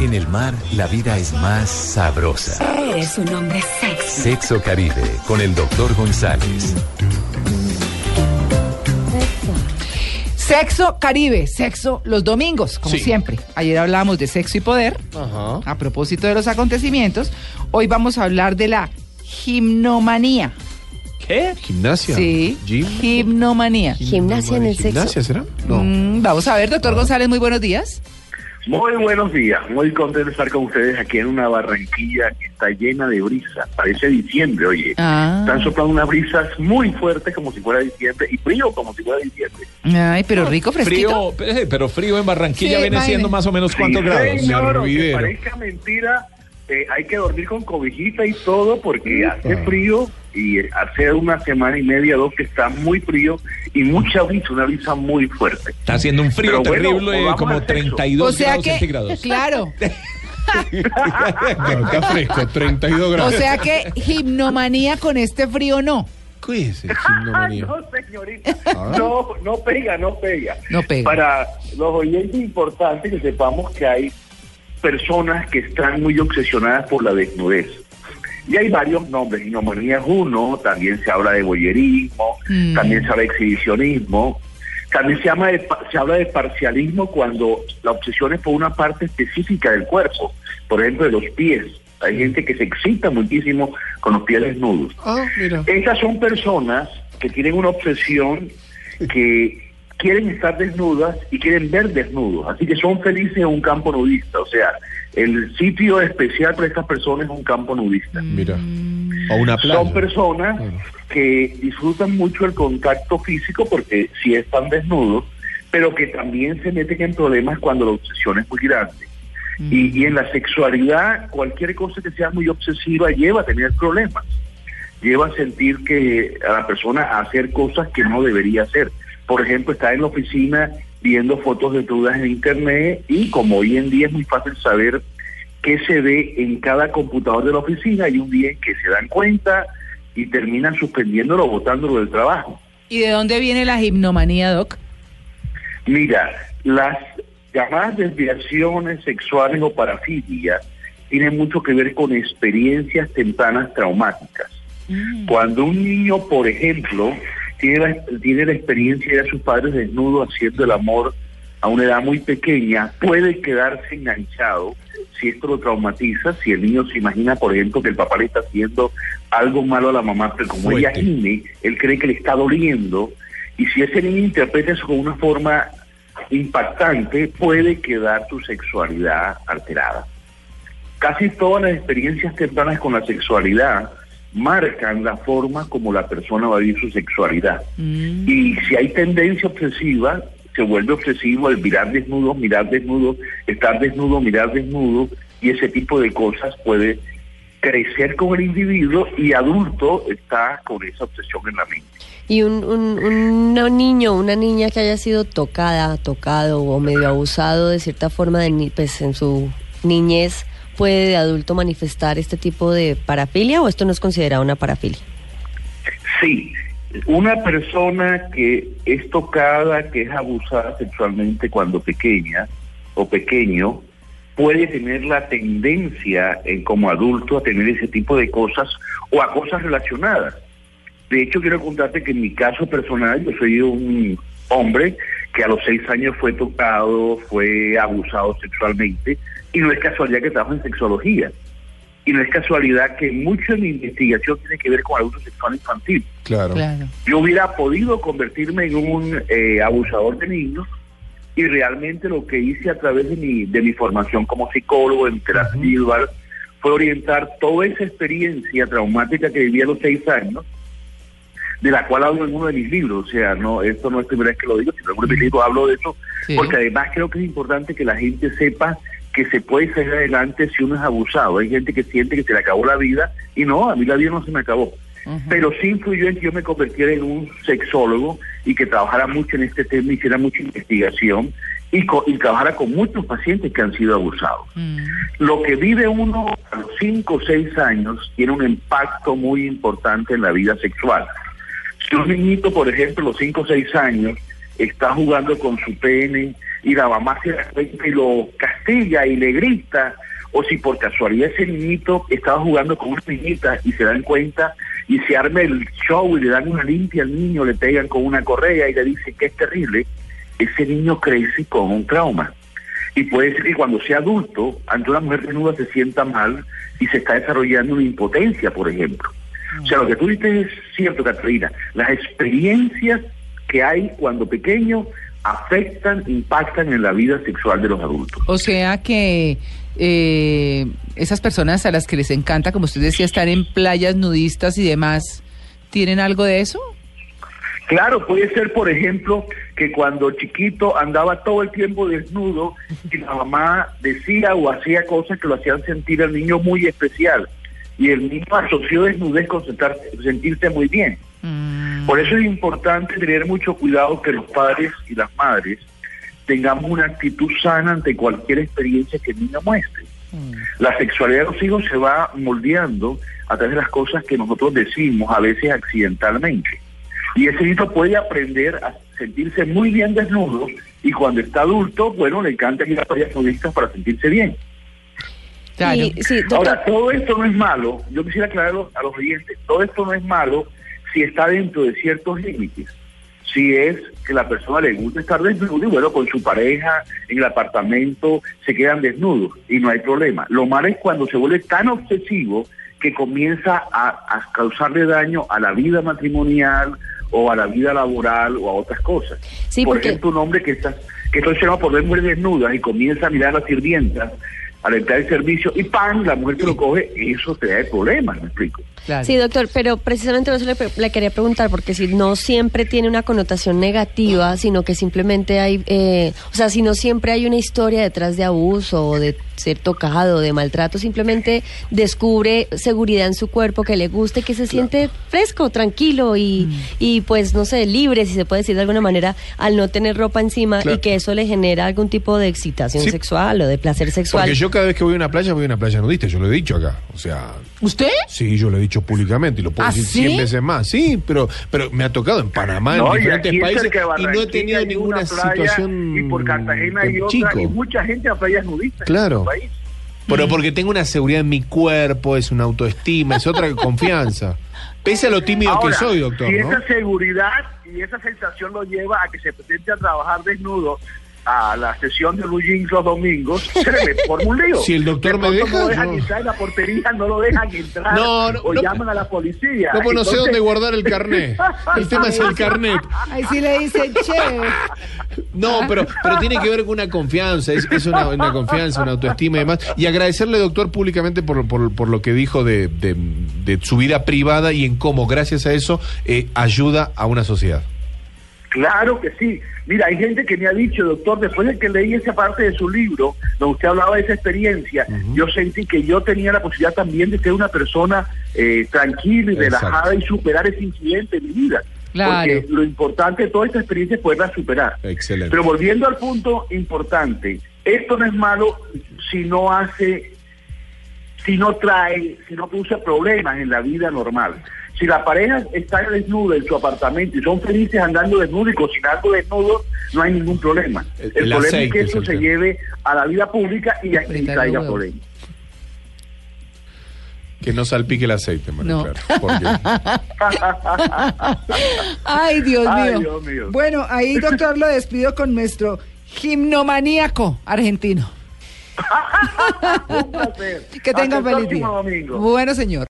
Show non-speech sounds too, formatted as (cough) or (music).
En el mar, la vida es más sabrosa. Eres un hombre sexy. Sexo Caribe, con el doctor González. Sexo Caribe, sexo los domingos, como Sí. siempre. Ayer hablábamos de sexo y poder, Ajá. a propósito de los acontecimientos. Hoy vamos a hablar de la gimnomanía. ¿Qué? ¿Gimnasia? Sí, ¿Gym? gimnomanía. Gimnasia en el sexo. ¿Gimnasia será? No. Mm, vamos a ver, doctor González, muy buenos días. Muy buenos días, muy contento de estar con ustedes aquí en una Barranquilla que está llena de brisa. Parece diciembre, oye. Ah. Están soplando unas brisas muy fuertes como si fuera diciembre y frío como si fuera diciembre. Ay, pero rico, fresquito. Frío, eh, pero frío en Barranquilla Sí, viene siendo más o menos cuántos Sí, grados. Señor, Hervidero. parezca mentira, eh, hay que dormir con cobijita y todo porque hace frío y hace una semana y media, dos que está muy frío y mucha brisa, una brisa muy fuerte. Está haciendo un frío Pero terrible, volvamos como al sexo. 32 O sea grados que, centígrados. claro, (laughs) Claro, está fresco, 32 o grados. sea que gimnomanía con este frío no. ¿Qué es Ay, gimnomanía? no, señorita. No, no pega, no pega. No pega. Para los oyentes es importante que sepamos que hay personas que están muy obsesionadas por la desnudez. Y hay varios nombres, ginomanía es uno, también se habla de boyerismo, Mm. también se habla de exhibicionismo, también se, llama de, se habla de parcialismo cuando la obsesión es por una parte específica del cuerpo, por ejemplo de los pies. Hay gente que se excita muchísimo con los pies desnudos. Mira. Estas son personas que tienen una obsesión que quieren estar desnudas y quieren ver desnudos, así que son felices en un campo nudista, o sea, el sitio especial para estas personas es un campo nudista. Mira. O una playa. Son personas que disfrutan mucho el contacto físico porque sí están desnudos, pero que también se meten en problemas cuando la obsesión es muy grande. Y, y en la sexualidad, cualquier cosa que sea muy obsesiva lleva a tener problemas. Lleva a sentir que a la persona a hacer cosas que no debería hacer. Por ejemplo, estar en la oficina viendo fotos de dudas en internet y como hoy en día es muy fácil saber qué se ve en cada computador de la oficina, hay un día en que se dan cuenta y terminan suspendiéndolo o botándolo del trabajo. ¿Y de dónde viene la gimnomanía, Doc? Mira, las llamadas desviaciones sexuales o parafilia tienen mucho que ver con experiencias tempranas traumáticas. Cuando un niño, por ejemplo, tiene la, tiene la experiencia de a sus padres desnudos haciendo el amor a una edad muy pequeña, puede quedarse enganchado si esto lo traumatiza, si el niño se imagina, por ejemplo, que el papá le está haciendo algo malo a la mamá, pero como ella gime, él cree que le está doliendo, y si ese niño interpreta eso con una forma impactante, puede quedar tu sexualidad alterada. Casi todas las experiencias tempranas con la sexualidad marcan la forma como la persona va a vivir su sexualidad. Y si hay tendencia obsesiva, se vuelve obsesivo el mirar desnudo, mirar desnudo, estar desnudo, mirar desnudo, y ese tipo de cosas puede crecer con el individuo y adulto está con esa obsesión en la mente. Y un, un, un niño, una niña que haya sido tocada, tocado o medio abusado de cierta forma de, pues, en su niñez, ¿puede de adulto manifestar este tipo de parafilia o esto no es considerado una parafilia? Sí, una persona que es tocada, que es abusada sexualmente cuando pequeña o pequeño, puede tener la tendencia en como adulto a tener ese tipo de cosas o a cosas relacionadas. De hecho, quiero contarte que en mi caso personal, yo soy un hombre que a los seis años fue tocado, fue abusado sexualmente, y no es casualidad que trabajo en sexología. Y no es casualidad que mucho de mi investigación tiene que ver con abuso sexual infantil. Claro. Claro. Yo hubiera podido convertirme en un eh, abusador de niños y realmente lo que hice a través de mi, de mi formación como psicólogo en terapia individual fue orientar toda esa experiencia traumática que viví a los seis años, de la cual hablo en uno de mis libros. O sea, no esto no es la primera vez que lo digo, sino en uno de mis libros hablo de eso, Sí. porque además creo que es importante que la gente sepa que se puede salir adelante si uno es abusado. Hay gente que siente que se le acabó la vida y no, a mí la vida no se me acabó. Pero sí influyó en que yo me convirtiera en un sexólogo y que trabajara mucho en este tema, hiciera mucha investigación y, co- y trabajara con muchos pacientes que han sido abusados. Lo que vive uno a los 5 o 6 años tiene un impacto muy importante en la vida sexual. Si un niñito, por ejemplo, los 5 o 6 años, está jugando con su pene, y la mamá se y lo castiga y le grita, o si por casualidad ese niñito estaba jugando con una niñita y se dan cuenta y se arma el show y le dan una limpia al niño, le pegan con una correa y le dicen que es terrible, ese niño crece con un trauma. Y puede ser que cuando sea adulto, ante una mujer desnuda se sienta mal y se está desarrollando una impotencia, por ejemplo. O sea, lo que tú dices es cierto, Catalina. Las experiencias que hay cuando pequeño afectan, impactan en la vida sexual de los adultos. O sea que eh, esas personas a las que les encanta, como usted decía, estar en playas nudistas y demás, ¿tienen algo de eso? Claro, puede ser, por ejemplo, que cuando chiquito andaba todo el tiempo desnudo y la mamá decía o hacía cosas que lo hacían sentir al niño muy especial. Y el niño asoció desnudez con sentirse muy bien. Mm, Por eso es importante tener mucho cuidado que los padres y las madres tengamos una actitud sana ante cualquier experiencia que el niño muestre. La sexualidad de los hijos se va moldeando a través de las cosas que nosotros decimos, a veces accidentalmente. Y ese niño puede aprender a sentirse muy bien desnudo y cuando está adulto, bueno, le encanta ir a playas nudistas para sentirse bien. Claro. Y, sí, doctor, Ahora, todo esto no es malo, yo quisiera aclararlo a los oyentes, todo esto no es malo si está dentro de ciertos límites. Si es que la persona le gusta estar desnudo y bueno, con su pareja en el apartamento se quedan desnudos y no hay problema. Lo malo es cuando se vuelve tan obsesivo que comienza a, a causarle daño a la vida matrimonial o a la vida laboral o a otras cosas. Sí, por porque- ejemplo, un hombre que está que está obsesionado por ver mujeres desnudas y comienza a mirar a las sirvientas al entrar el servicio y ¡pam! la mujer que lo coge, eso te da problemas, me explico. claro. Sí, doctor, pero precisamente eso le, le quería preguntar, porque si no siempre tiene una connotación negativa, sino que simplemente hay, eh, o sea, si no siempre hay una historia detrás de abuso o de ser tocado, de maltrato, simplemente descubre seguridad en su cuerpo que le gusta y que se siente fresco, tranquilo y, Mm. y pues, no sé, libre, si se puede decir de alguna manera, al no tener ropa encima Claro. y que eso le genera algún tipo de excitación Sí. sexual o de placer sexual. Porque yo cada vez que voy a una playa, voy a una playa nudista, yo lo he dicho acá. O sea, ¿Usted? sí, yo lo he dicho públicamente y lo puedo ¿Ah, decir sí? 100 veces más. Sí, pero, pero me ha tocado en Panamá, No, en y diferentes países, y no he tenido ninguna situación y por Cartagena hay de otra chico. y mucha gente a playas nudistas Claro. País. Pero porque tengo una seguridad en mi cuerpo, es una autoestima, es otra (laughs) confianza. Pese a lo tímido Ahora, que soy, doctor, si ¿no? esa seguridad y esa sensación lo lleva a que se presente a trabajar desnudo a la sesión de Blue Jeans los domingos, le forma un lío. (laughs) Si el doctor De me deja, No dejan yo- entrar en la portería, no lo dejan entrar. No, no, o no. llaman a la policía. No, pues no sé dónde guardar el carnet. El tema es el carnet. Ahí sí le dicen, che. No, pero, pero tiene que ver con una confianza, es, es una, una confianza, una autoestima y demás. Y agradecerle, doctor, públicamente por, por, por lo que dijo de, de- de su vida privada y en cómo, gracias a eso, eh, ayuda a una sociedad. Claro que sí. Mira, hay gente que me ha dicho, doctor, después de que leí esa parte de su libro, donde usted hablaba de esa experiencia, yo sentí que yo tenía la posibilidad también de ser una persona eh, tranquila y Exacto. relajada y superar ese incidente en mi vida. Claro. Porque lo importante de toda esta experiencia es poderla superar. Excelente. Pero volviendo al punto importante, esto no es malo si no hace, si no trae, si no produce problemas en la vida normal. Si la pareja está desnuda en su apartamento y son felices andando desnudos y cocinando desnudos, no hay ningún problema. El- El, el problema es que es eso se tema. lleve a la vida pública y, Apretar traiga problemas. Que no salpique el aceite, María No. Clara, (laughs) Ay, Dios Ay, mío. Dios mío. Bueno, ahí, doctor, lo despido con nuestro gimnomaníaco argentino. (laughs) Un placer. (laughs) Que tenga Hasta el feliz día. domingo. Bueno, señor.